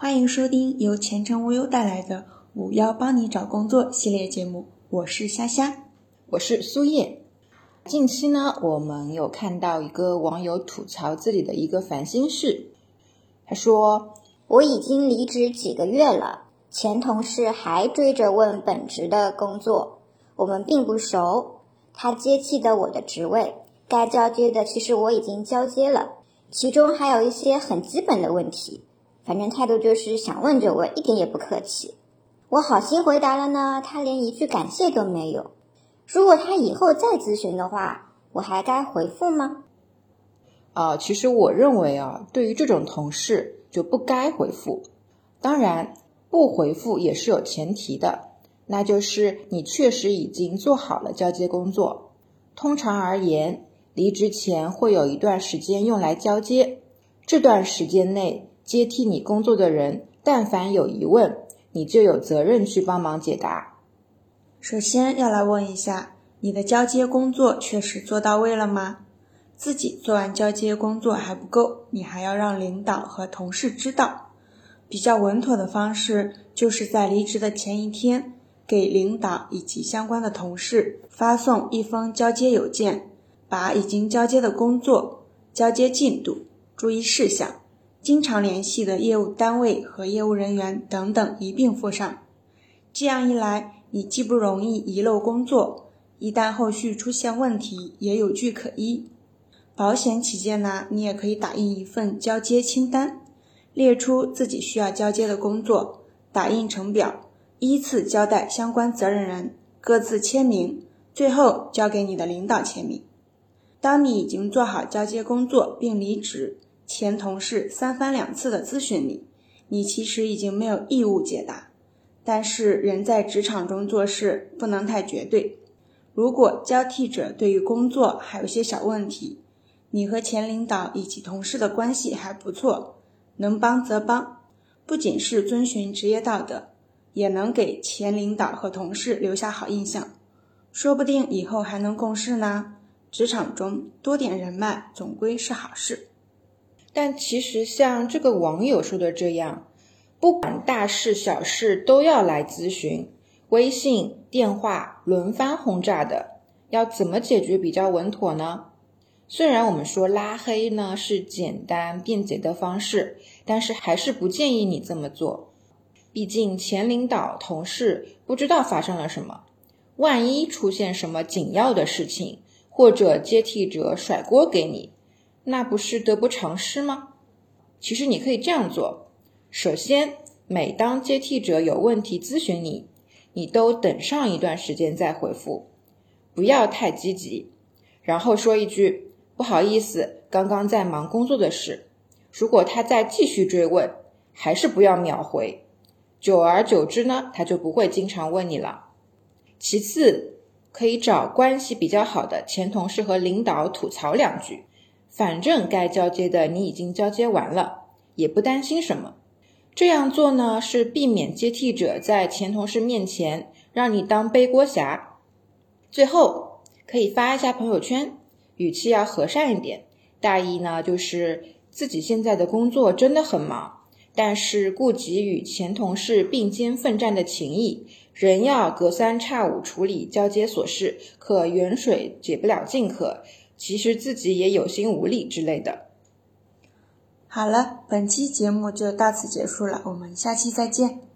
欢迎收听由前程无忧带来的“五幺帮你找工作”系列节目，我是虾虾，我是苏叶。近期呢，我们有看到一个网友吐槽自己的一个烦心事，他说：“我已经离职几个月了，前同事还追着问本职的工作，我们并不熟，他接替的我的职位，该交接的其实我已经交接了，其中还有一些很基本的问题。”反正态度就是想问就问，一点也不客气。我好心回答了呢，他连一句感谢都没有。如果他以后再咨询的话，我还该回复吗？啊，其实我认为啊，对于这种同事就不该回复。当然，不回复也是有前提的，那就是你确实已经做好了交接工作。通常而言，离职前会有一段时间用来交接，这段时间内。接替你工作的人，但凡有疑问，你就有责任去帮忙解答。首先要来问一下，你的交接工作确实做到位了吗？自己做完交接工作还不够，你还要让领导和同事知道。比较稳妥的方式，就是在离职的前一天，给领导以及相关的同事发送一封交接邮件，把已经交接的工作、交接进度、注意事项。经常联系的业务单位和业务人员等等一并附上，这样一来，你既不容易遗漏工作，一旦后续出现问题也有据可依。保险起见呢，你也可以打印一份交接清单，列出自己需要交接的工作，打印成表，依次交代相关责任人各自签名，最后交给你的领导签名。当你已经做好交接工作并离职。前同事三番两次的咨询你，你其实已经没有义务解答。但是人在职场中做事不能太绝对。如果交替者对于工作还有些小问题，你和前领导以及同事的关系还不错，能帮则帮，不仅是遵循职业道德，也能给前领导和同事留下好印象，说不定以后还能共事呢。职场中多点人脉总归是好事。但其实像这个网友说的这样，不管大事小事都要来咨询，微信、电话轮番轰炸的，要怎么解决比较稳妥呢？虽然我们说拉黑呢是简单便捷的方式，但是还是不建议你这么做。毕竟前领导、同事不知道发生了什么，万一出现什么紧要的事情，或者接替者甩锅给你。那不是得不偿失吗？其实你可以这样做：首先，每当接替者有问题咨询你，你都等上一段时间再回复，不要太积极。然后说一句“不好意思，刚刚在忙工作的事”。如果他再继续追问，还是不要秒回。久而久之呢，他就不会经常问你了。其次，可以找关系比较好的前同事和领导吐槽两句。反正该交接的你已经交接完了，也不担心什么。这样做呢，是避免接替者在前同事面前让你当背锅侠。最后可以发一下朋友圈，语气要和善一点，大意呢就是自己现在的工作真的很忙，但是顾及与前同事并肩奋战的情谊，仍要隔三差五处理交接琐事，可远水解不了近渴。其实自己也有心无力之类的。好了，本期节目就到此结束了，我们下期再见。